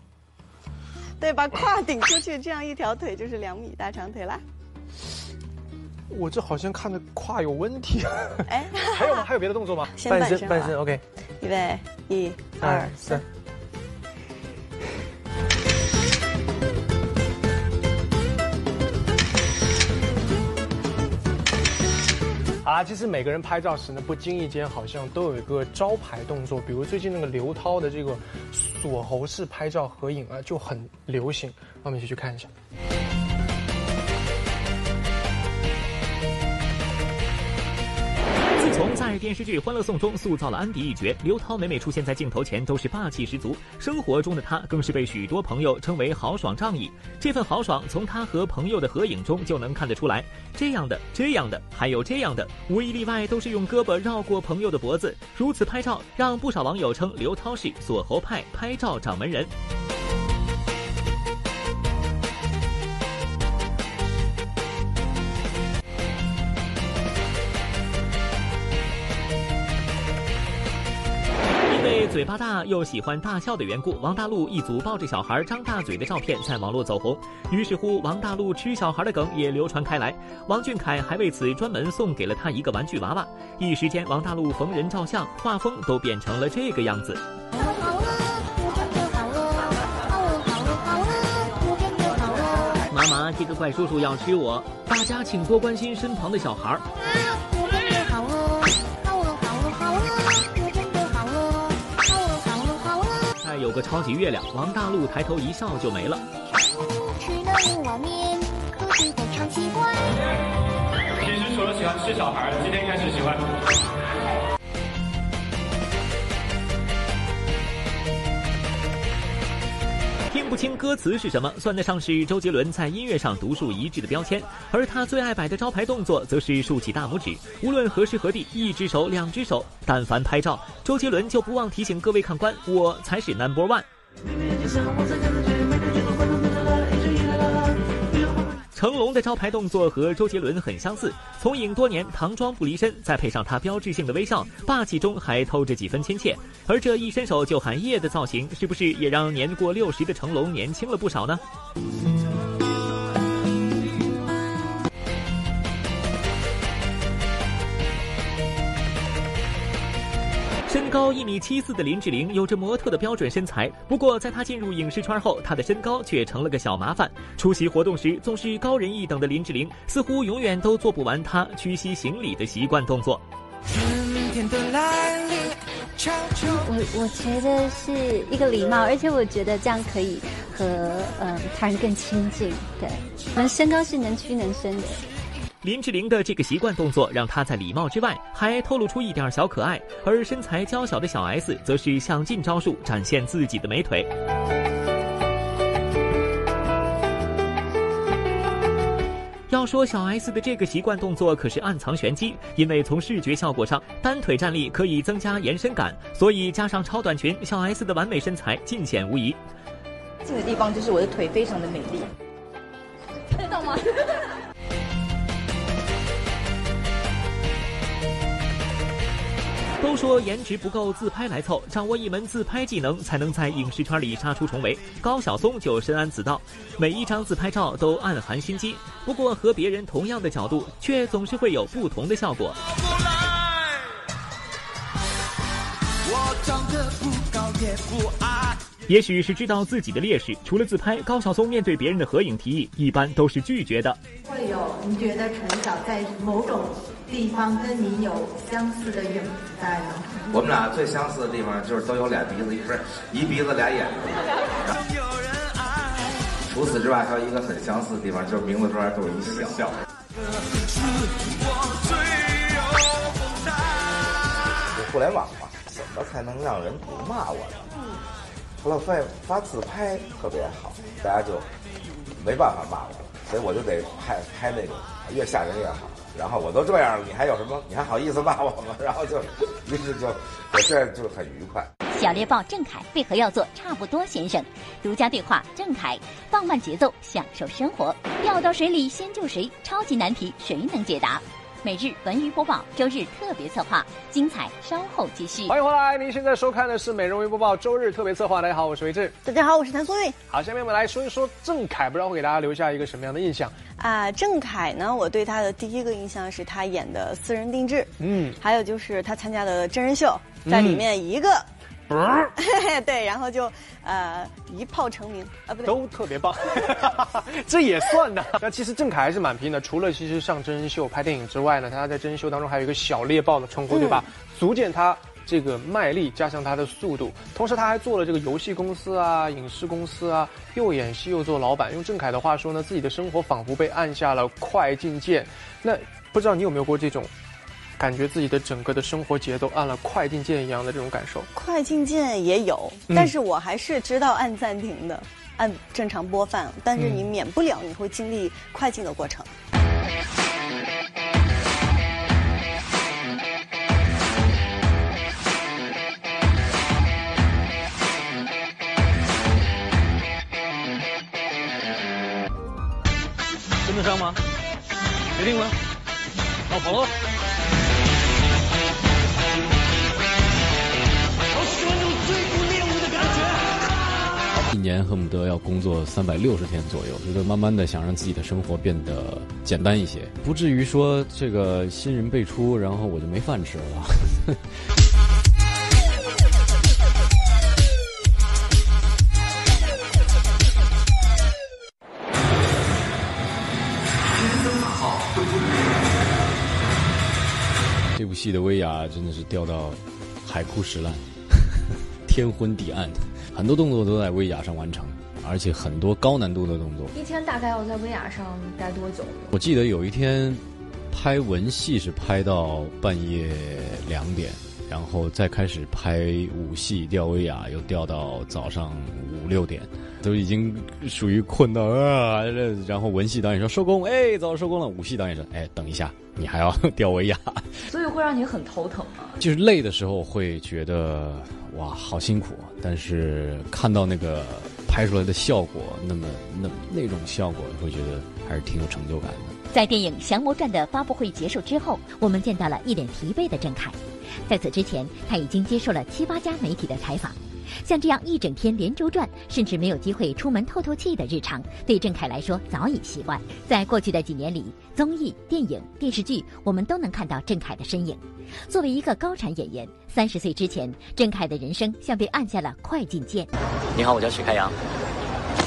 对，把胯顶出去，这样一条腿就是两米大长腿啦。我这好像看着胯有问题。哎，(laughs) 还有吗？还有别的动作吗？半身，半身，OK。预备，一、二、三。啊，其实每个人拍照时呢，不经意间好像都有一个招牌动作，比如最近那个刘涛的这个锁喉式拍照合影啊，就很流行。我们一起去看一下。在电视剧《欢乐颂》中塑造了安迪一角，刘涛每每出现在镜头前都是霸气十足。生活中的她更是被许多朋友称为豪爽仗义。这份豪爽从她和朋友的合影中就能看得出来。这样的、这样的，还有这样的，无一例外都是用胳膊绕过朋友的脖子。如此拍照，让不少网友称刘涛是锁喉派拍照掌门人。嘴巴大又喜欢大笑的缘故，王大陆一组抱着小孩张大嘴的照片在网络走红。于是乎，王大陆吃小孩的梗也流传开来。王俊凯还为此专门送给了他一个玩具娃娃。一时间，王大陆逢人照相，画风都变成了这个样子。妈妈，这个怪叔叔要吃我，大家请多关心身旁的小孩。有个超级月亮，王大陆抬头一笑就没了。吃了碗面，可是非常奇怪。其实除了喜欢吃小孩，今天开始喜欢。听不清歌词是什么，算得上是周杰伦在音乐上独树一帜的标签。而他最爱摆的招牌动作，则是竖起大拇指。无论何时何地，一只手、两只手，但凡拍照，周杰伦就不忘提醒各位看官：我才是 Number One。成龙的招牌动作和周杰伦很相似，从影多年，唐装不离身，再配上他标志性的微笑，霸气中还透着几分亲切。而这一伸手就喊夜的造型，是不是也让年过六十的成龙年轻了不少呢？高一米七四的林志玲有着模特的标准身材，不过在她进入影视圈后，她的身高却成了个小麻烦。出席活动时，总是高人一等的林志玲似乎永远都做不完她屈膝行礼的习惯动作。我我觉得是一个礼貌，而且我觉得这样可以和嗯他人更亲近。对，我们身高是能屈能伸的。林志玲的这个习惯动作，让她在礼貌之外，还透露出一点小可爱；而身材娇小的小 S，则是想尽招数展现自己的美腿。要说小 S 的这个习惯动作，可是暗藏玄机，因为从视觉效果上，单腿站立可以增加延伸感，所以加上超短裙，小 S 的完美身材尽显无疑。近的地方就是我的腿非常的美丽，看得到吗？都说颜值不够，自拍来凑。掌握一门自拍技能，才能在影视圈里杀出重围。高晓松就深谙此道，每一张自拍照都暗含心机。不过和别人同样的角度，却总是会有不同的效果。也许是知道自己的劣势，除了自拍，高晓松面对别人的合影提议，一般都是拒绝的。会有你觉得陈晓在某种地方跟你有相似的影子在呢？我们俩最相似的地方就是都有俩鼻子，不是一鼻子俩眼睛。除此之外，还有一个很相似的地方，就是名字中间都有一笑。互联网嘛，怎么才能让人不骂我呢？除了发发自拍特别好，大家就没办法骂我，所以我就得拍拍那种越吓人越好。然后我都这样了，你还有什么？你还好意思骂我吗？然后就，于是就，我现在就很愉快。小猎豹郑恺为何要做差不多先生？独家对话郑恺，放慢节奏，享受生活。掉到水里先救谁？超级难题谁能解答？每日文娱播报，周日特别策划，精彩稍后继续。欢迎回来，您现在收看的是每日文娱播报周日特别策划。大家好，我是维志。大家好，我是谭松韵。好，下面我们来说一说郑恺，不知道会给大家留下一个什么样的印象啊？郑恺呢，我对他的第一个印象是他演的《私人定制》，嗯，还有就是他参加的真人秀，在里面一个。对，然后就呃一炮成名啊，不对，都特别棒，(laughs) 这也算的。那其实郑恺还是蛮拼的，除了其实上真人秀拍电影之外呢，他在真人秀当中还有一个小猎豹的称呼，对吧？足见他这个卖力加上他的速度，同时他还做了这个游戏公司啊、影视公司啊，又演戏又做老板。用郑恺的话说呢，自己的生活仿佛被按下了快进键。那不知道你有没有过这种？感觉自己的整个的生活节奏按了快进键一样的这种感受，快进键也有，但是我还是知道按暂停的，按正常播放，但是你免不了你会经历快进的过程。跟得上吗？决定吗？好，跑年恨不得要工作三百六十天左右，觉得慢慢的想让自己的生活变得简单一些，不至于说这个新人辈出，然后我就没饭吃了。(laughs) 这部戏的威亚真的是掉到海枯石烂，天昏地暗。很多动作都在威亚上完成，而且很多高难度的动作。一天大概要在威亚上待多久？我记得有一天拍文戏是拍到半夜两点，然后再开始拍武戏吊威亚，又吊到早上五六点。都已经属于困到啊，然后文戏导演说收工，哎，早收工了。武戏导演说，哎，等一下，你还要 (laughs) 吊威亚，所以会让你很头疼吗？就是累的时候会觉得哇，好辛苦，但是看到那个拍出来的效果，那么那那种效果，会觉得还是挺有成就感的。在电影《降魔传》的发布会结束之后，我们见到了一脸疲惫的郑恺。在此之前，他已经接受了七八家媒体的采访。像这样一整天连轴转，甚至没有机会出门透透气的日常，对郑恺来说早已习惯。在过去的几年里，综艺、电影、电视剧，我们都能看到郑恺的身影。作为一个高产演员，三十岁之前，郑恺的人生像被按下了快进键。你好，我叫许开阳。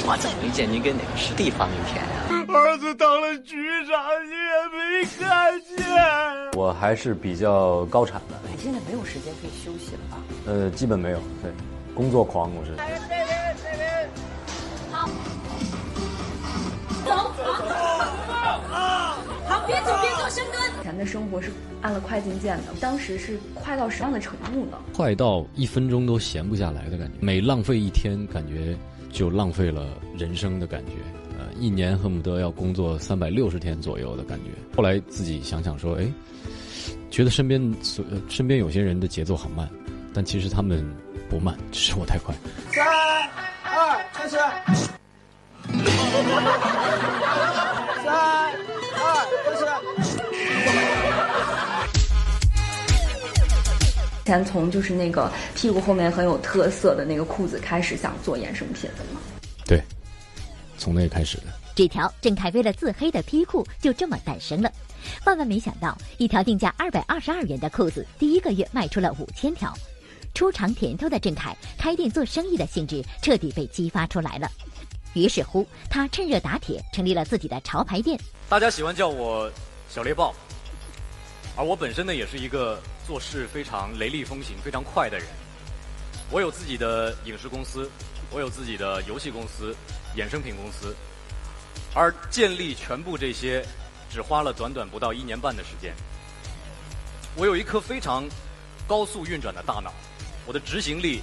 我怎么没见您跟哪个师弟发名片呀？儿子当了局长，你也没看见。我还是比较高产的。你现在没有时间可以休息了吧？呃，基本没有，对。工作狂，我是。好，走，好，好，别走，别走，深蹲。以前的生活是按了快进键的，当时是快到什么样的程度呢？快到一分钟都闲不下来的感觉，每浪费一天，感觉就浪费了人生的感觉。呃，一年恨不得要工作三百六十天左右的感觉。后来自己想想说，哎，觉得身边所身边有些人的节奏好慢，但其实他们。不慢，只是我太快。三二开始。三二开始。先从就是那个屁股后面很有特色的那个裤子开始，想做衍生品的吗？对，从那开始的。这条郑恺为了自黑的皮裤就这么诞生了。万万没想到，一条定价二百二十二元的裤子，第一个月卖出了五千条。初尝甜头的郑恺，开店做生意的兴致彻底被激发出来了。于是乎，他趁热打铁，成立了自己的潮牌店。大家喜欢叫我小猎豹，而我本身呢，也是一个做事非常雷厉风行、非常快的人。我有自己的影视公司，我有自己的游戏公司、衍生品公司，而建立全部这些，只花了短短不到一年半的时间。我有一颗非常高速运转的大脑。我的执行力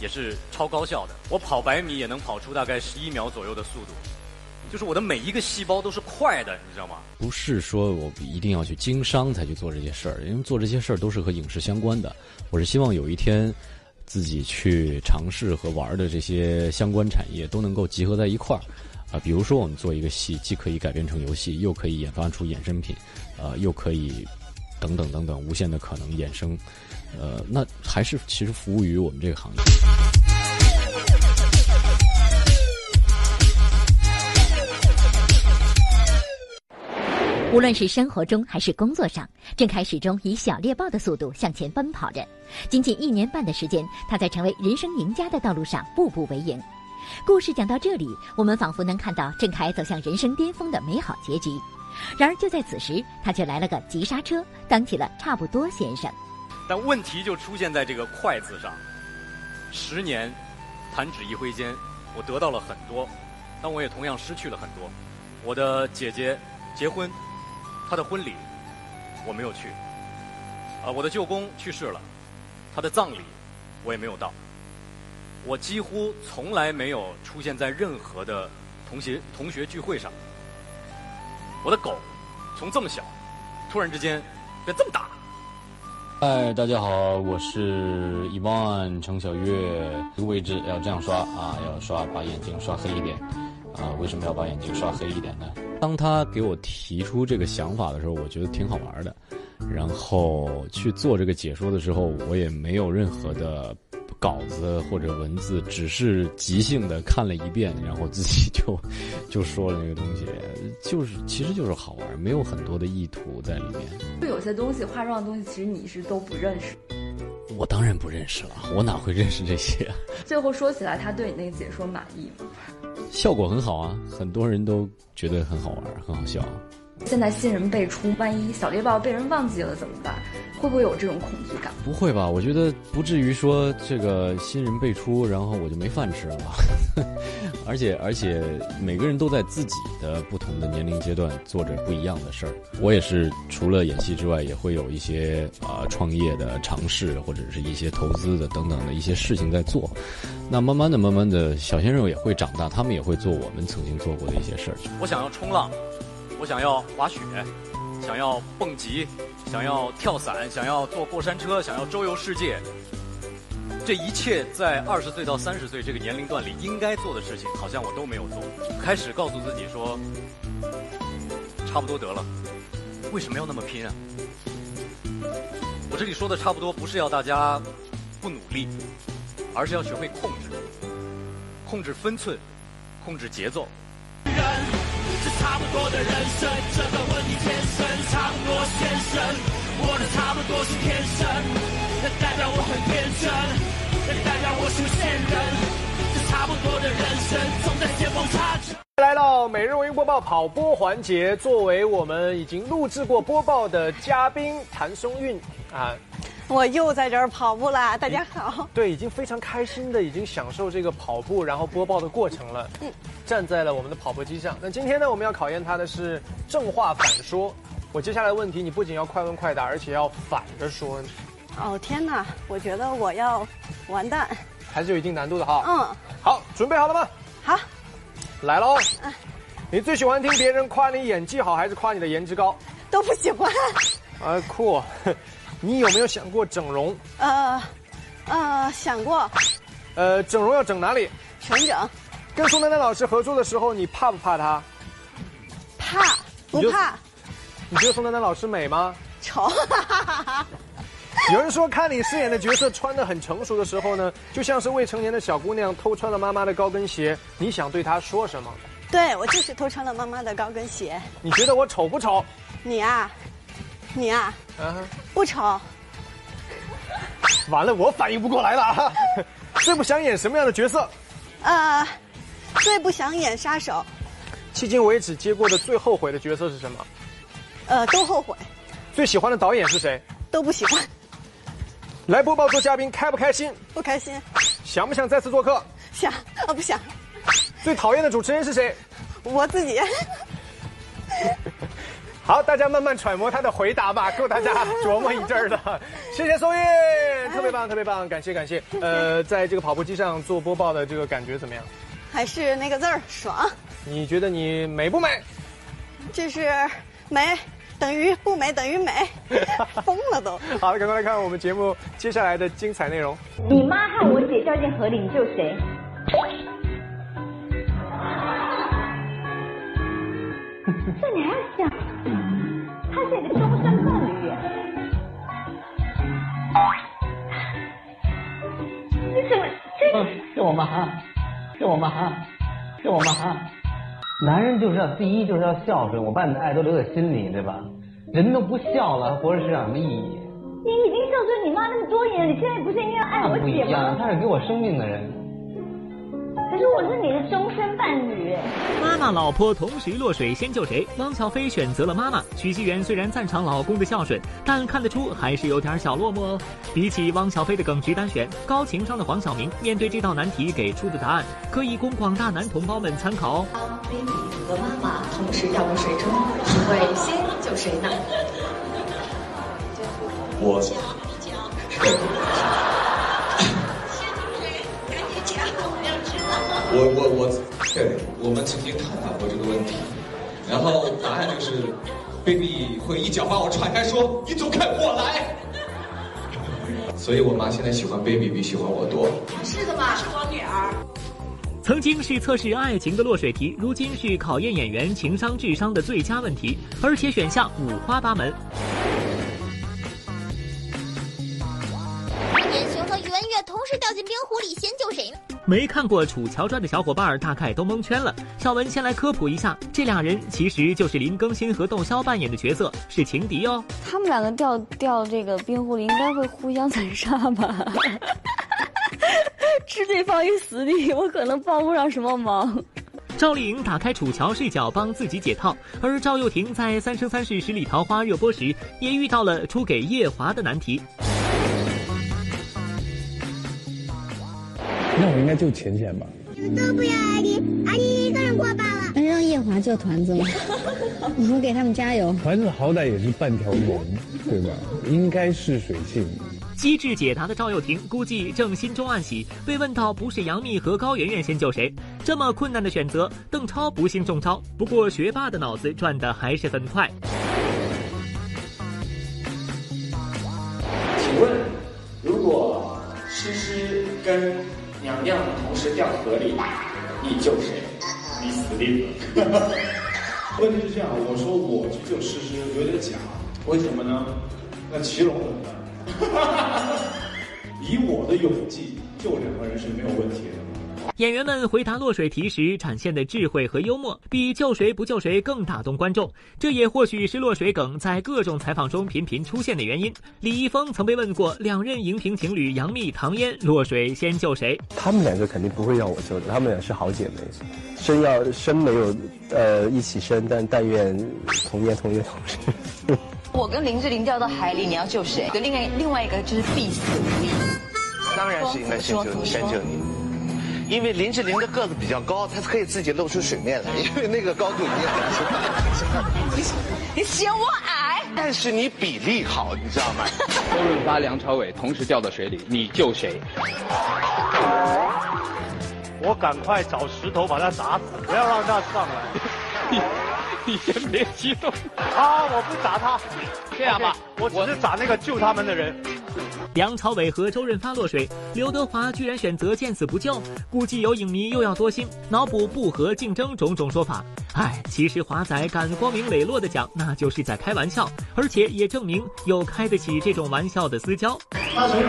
也是超高效的，我跑百米也能跑出大概十一秒左右的速度，就是我的每一个细胞都是快的，你知道吗？不是说我一定要去经商才去做这些事儿，因为做这些事儿都是和影视相关的。我是希望有一天自己去尝试和玩的这些相关产业都能够集合在一块儿啊，比如说我们做一个戏，既可以改编成游戏，又可以研发出衍生品，呃，又可以等等等等无限的可能衍生。呃，那还是其实服务于我们这个行业。无论是生活中还是工作上，郑恺始终以小猎豹的速度向前奔跑着。仅仅一年半的时间，他在成为人生赢家的道路上步步为营。故事讲到这里，我们仿佛能看到郑恺走向人生巅峰的美好结局。然而就在此时，他却来了个急刹车，当起了差不多先生。但问题就出现在这个“快”字上。十年，弹指一挥间，我得到了很多，但我也同样失去了很多。我的姐姐结婚，她的婚礼我没有去。啊，我的舅公去世了，他的葬礼我也没有到。我几乎从来没有出现在任何的同学同学聚会上。我的狗从这么小，突然之间变这么大。嗨，大家好，我是伊万程小月。这个位置要这样刷啊，要刷把眼睛刷黑一点啊。为什么要把眼睛刷黑一点呢？当他给我提出这个想法的时候，我觉得挺好玩的。然后去做这个解说的时候，我也没有任何的。稿子或者文字，只是即兴的看了一遍，然后自己就就说了那个东西，就是其实就是好玩，没有很多的意图在里面。就有些东西，化妆的东西，其实你是都不认识。我当然不认识了，我哪会认识这些？最后说起来，他对你那个解说满意吗？效果很好啊，很多人都觉得很好玩，很好笑。现在新人辈出，万一小猎豹被人忘记了怎么办？会不会有这种恐惧感？不会吧，我觉得不至于说这个新人辈出，然后我就没饭吃了吧。(laughs) 而且而且每个人都在自己的不同的年龄阶段做着不一样的事儿。我也是除了演戏之外，也会有一些啊、创业的尝试，或者是一些投资的等等的一些事情在做。那慢慢的、慢慢的，小鲜肉也会长大，他们也会做我们曾经做过的一些事儿。我想要冲浪，我想要滑雪，想要蹦极，想要跳伞，想要坐过山车，想要周游世界。这一切在二十岁到三十岁这个年龄段里应该做的事情，好像我都没有做。开始告诉自己说，差不多得了，为什么要那么拼啊？我这里说的差不多，不是要大家不努力，而是要学会控制，控制分寸，控制节奏。这差不多的人生，这个问题天生差不多先生，我的差不多是天生，那代表我很天真，那代表我是个仙人。这差不多的人生，总在见缝插针。来到每日文娱播报跑播环节，作为我们已经录制过播报的嘉宾谭松韵啊，(laughs) 我又在这儿跑步啦，大家好。对，已经非常开心的，已经享受这个跑步然后播报的过程了。嗯，站在了我们的跑步机上。那今天呢，我们要考验他的是正话反说。我接下来的问题，你不仅要快问快答，而且要反着说，哦天哪，我觉得我要完蛋。还是有一定难度的哈。嗯，好，准备好了吗？好，来喽。嗯你最喜欢听别人夸你演技好，还是夸你的颜值高？都不喜欢。啊，酷！你有没有想过整容？呃，呃，想过呃，整容要整哪里？全整，跟宋丹丹老师合作的时候，你怕不怕她？怕不怕？你觉得宋丹丹老师美吗？丑。(laughs) 有人说，看你饰演的角色穿得很成熟的时候呢，就像是未成年的小姑娘偷穿了妈妈的高跟鞋，你想对她说什么？对我就是偷穿了妈妈的高跟鞋。你觉得我丑不丑？你啊，你啊，啊，不丑。完了，我反应不过来了啊！(laughs) 最不想演什么样的角色？呃，最不想演杀手，迄今为止接过的最后悔的角色是什么？呃，都后悔，最喜欢的导演是谁？都不喜欢，来播报做嘉宾开不开心？不开心，想不想再次做客？想啊不想，最讨厌的主持人是谁？我自己。(laughs) 好，大家慢慢揣摩他的回答吧，(laughs) 够大家琢磨一阵儿的。(laughs) 谢谢松韵，特别棒，特别棒，感谢感谢。呃，在这个跑步机上做播报的这个感觉怎么样？还是那个字儿爽，你觉得你美不美？这是美等于不美等于美，(laughs) 疯了都。好了，赶快来看我们节目接下来的精彩内容。你妈和我姐掉进河里，你救谁？这你还要想？他是一个终身伴侣！你怎么这？嗯，是我妈啊，是我妈啊，是我妈啊。男人就是要第一就是要孝顺，我把你的爱都留在心里，对吧？人都不孝了，活着是有什么意义？你已经孝顺你妈那么多年，你现在不是应该爱我那不一姐样，吗？他是给我生命的人。可是我是你的终身伴侣。妈妈老婆同时落水，先救谁？汪小菲选择了妈妈。许熙媛虽然赞赏老公的孝顺，但看得出还是有点小落寞哦。比起汪小菲的耿直单选，高情商的黄晓明面对这道难题给出的答案，可以供广大男同胞们参考哦。baby 和妈妈同时掉入水中，你会先救谁呢？我我我我，对，我们曾经探讨过这个问题，然后答案就是，baby 会一脚把我踹开，说你走开，我来。所以我妈现在喜欢 baby 比喜欢我多。是的吧，是我女儿。曾经是测试爱情的落水题，如今是考验演员情商智商的最佳问题，而且选项五花八门。严雄和圆月同时掉进冰湖里，先救谁呢？没看过《楚乔传》的小伙伴儿大概都蒙圈了。小文先来科普一下，这俩人其实就是林更新和窦骁扮演的角色，是情敌哦。他们两个掉掉这个冰湖里，应该会互相残杀吧？(laughs) 置对方于死地，我可能帮不上什么忙。赵丽颖打开楚乔视角帮自己解套，而赵又廷在《三生三世十里桃花》热播时，也遇到了出给夜华的难题。那我应该救浅浅吧？都不要阿丽，阿丽一个人过罢了。那让夜华救团子吗？(laughs) 我们给他们加油。团子好歹也是半条龙，对吧？应该是水性。机智解答的赵又廷估计正心中暗喜，被问到不是杨幂和高圆圆先救谁，这么困难的选择，邓超不幸中招。不过学霸的脑子转的还是很快。请问，如果诗诗跟娘娘同时掉河里，你救谁？你死定了。(laughs) 问题是这样，我说我去救诗诗有点假，为什么呢？那祁隆怎么办？(laughs) 以我的勇气救两个人是没有问题的。演员们回答落水题时展现的智慧和幽默，比救谁不救谁更打动观众。这也或许是落水梗在各种采访中频频出现的原因。李易峰曾被问过，两任荧屏情侣杨幂、唐嫣落水先救谁？他们两个肯定不会让我救的，他们俩是好姐妹，生要生没有呃一起生，但但愿同年同月同日。(laughs) 我跟林志玲掉到海里，你要救谁？另外另外一个就是必死无疑。当然是应该先救你，先救你。因为林志玲的个子比较高，她可以自己露出水面来，(laughs) 因为那个高度已经很你你嫌我矮？但是你比例好，你知道吗？周润发、梁朝伟同时掉到水里，你救谁？我赶快找石头把他砸死，不要让他上来。你 (laughs) 你先别激动啊！我不砸他，这样吧，我只是砸那个救他们的人。梁朝伟和周润发落水，刘德华居然选择见死不救，估计有影迷又要多心，脑补不和竞争种种说法。唉，其实华仔敢光明磊落的讲，那就是在开玩笑，而且也证明有开得起这种玩笑的私交。他从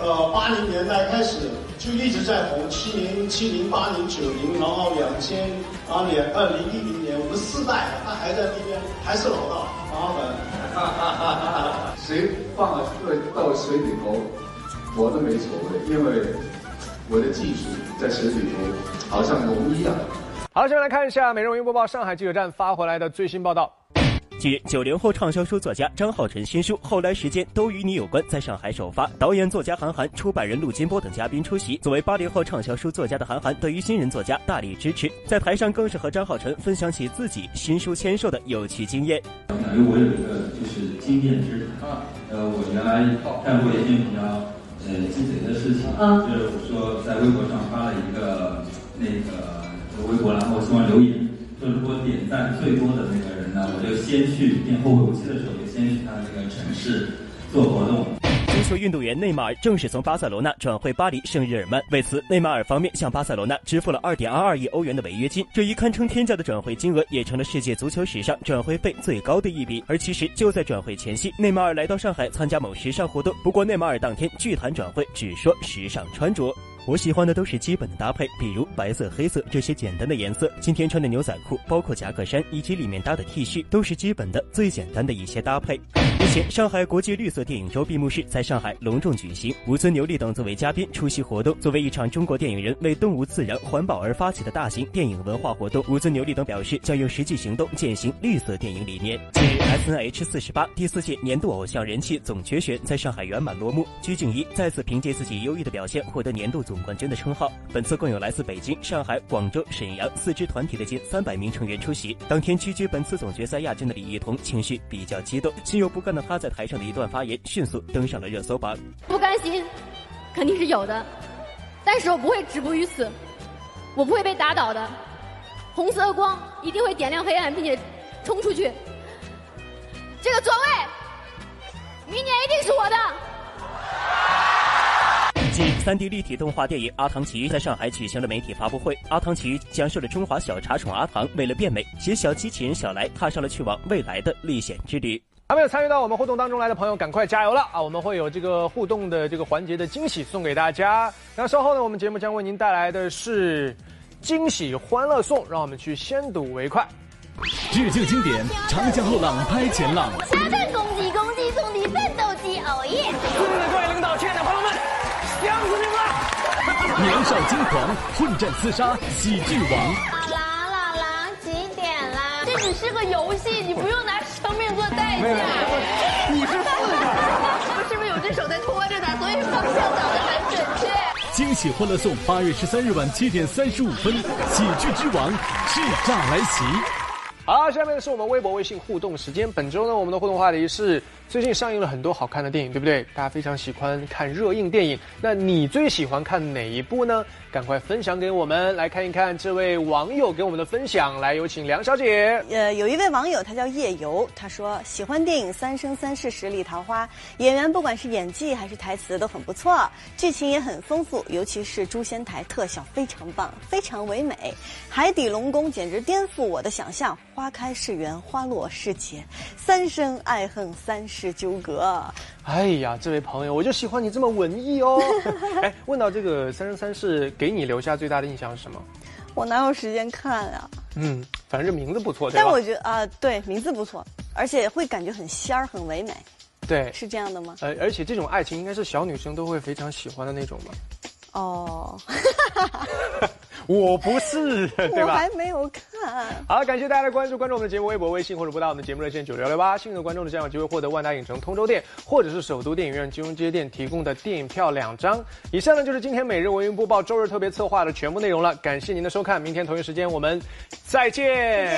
呃八零年代开始就一直在红，七零、七零、八零、九零，然后两千啊年、二零一零年，我们四代他还在那边，还是老大，麻烦。谁放了个到水里头，我都没所谓，因为我的技术在水里头好像龙一样。好，下面来看一下《美容云播报》上海记者站发回来的最新报道。近日，九零后畅销书作家张浩晨新书《后来时间都与你有关》在上海首发，导演、作家韩寒、出版人陆金波等嘉宾出席。作为八零后畅销书作家的韩寒，对于新人作家大力支持，在台上更是和张浩晨分享起自己新书签售的有趣经验。因为我有一个就是经验之谈，呃，我原来干过一件比较呃鸡贼的事情，就是我说在微博上发了一个那个微博，然后希望留言。就如果点赞最多的那个人呢，我就先去练后会武器的时候，就先去他那个城市做活动。足球运动员内马尔正式从巴塞罗那转会巴黎圣日耳曼，为此内马尔方面向巴塞罗那支付了二点二二亿欧元的违约金，这一堪称天价的转会金额也成了世界足球史上转会费最高的一笔。而其实就在转会前夕，内马尔来到上海参加某时尚活动，不过内马尔当天拒谈转会，只说时尚穿着。我喜欢的都是基本的搭配，比如白色、黑色这些简单的颜色。今天穿的牛仔裤，包括夹克衫以及里面搭的 T 恤，都是基本的、最简单的一些搭配。日前，上海国际绿色电影周闭幕式在上海隆重举行，吴尊、牛莉等作为嘉宾出席活动。作为一场中国电影人为动物、自然、环保而发起的大型电影文化活动，吴尊、牛莉等表示将用实际行动践行绿色电影理念。近日，S N H 四十八第四届年度偶像人气总决选在上海圆满落幕，鞠婧祎再次凭借自己优异的表现获得年度总冠军的称号。本次共有来自北京、上海、广州、沈阳四支团体的近三百名成员出席。当天屈居本次总决赛亚军的李一桐情绪比较激动，心有不甘的她在台上的一段发言迅速登上了热搜榜。不甘心，肯定是有的，但是我不会止步于此，我不会被打倒的。红色的光一定会点亮黑暗，并且冲出去。这个座位，明年一定是我的。近日，3D 立体动画电影《阿唐奇遇》在上海举行了媒体发布会。阿唐奇遇讲述了中华小茶宠阿唐为了变美，携小机器人小来踏上了去往未来的历险之旅。还没有参与到我们互动当中来的朋友，赶快加油了啊！我们会有这个互动的这个环节的惊喜送给大家。那稍后呢，我们节目将为您带来的是惊喜欢乐颂，让我们去先睹为快。致敬经典，长江后浪拍前浪。下蛋公鸡，公鸡送你奋斗机，哦耶！年少轻狂，混战厮杀，喜剧王。老狼，老狼，几点啦？这只是个游戏，你不用拿生命做代价。你是四个，我是不是有只手在拖着它，所以方向找的很准确？惊喜欢乐颂八月十三日晚七点三十五分，喜剧之王叱咤来袭。好，下面是我们微博、微信互动时间。本周呢，我们的互动话题是最近上映了很多好看的电影，对不对？大家非常喜欢看热映电影，那你最喜欢看哪一部呢？赶快分享给我们，来看一看这位网友给我们的分享。来，有请梁小姐。呃，有一位网友，他叫夜游，他说喜欢电影《三生三世十里桃花》，演员不管是演技还是台词都很不错，剧情也很丰富，尤其是诛仙台特效非常棒，非常唯美。海底龙宫简直颠覆我的想象，花开是缘，花落是劫，三生爱恨三世纠葛。哎呀，这位朋友，我就喜欢你这么文艺哦。(laughs) 哎，问到这个《三生三世》，给你留下最大的印象是什么？我哪有时间看啊？嗯，反正这名字不错，对但我觉得啊，对，名字不错，而且会感觉很仙儿，很唯美。对，是这样的吗？呃，而且这种爱情应该是小女生都会非常喜欢的那种吧？哦，(laughs) 我不是，对吧？我还没有看。好，感谢大家的关注，关注我们的节目微博、微信或者拨打我们的节目热线九六六八。幸运的观众呢将有机会获得万达影城通州店或者是首都电影院金融街店提供的电影票两张。以上呢就是今天每日文娱播报周日特别策划的全部内容了，感谢您的收看，明天同一时间我们再见。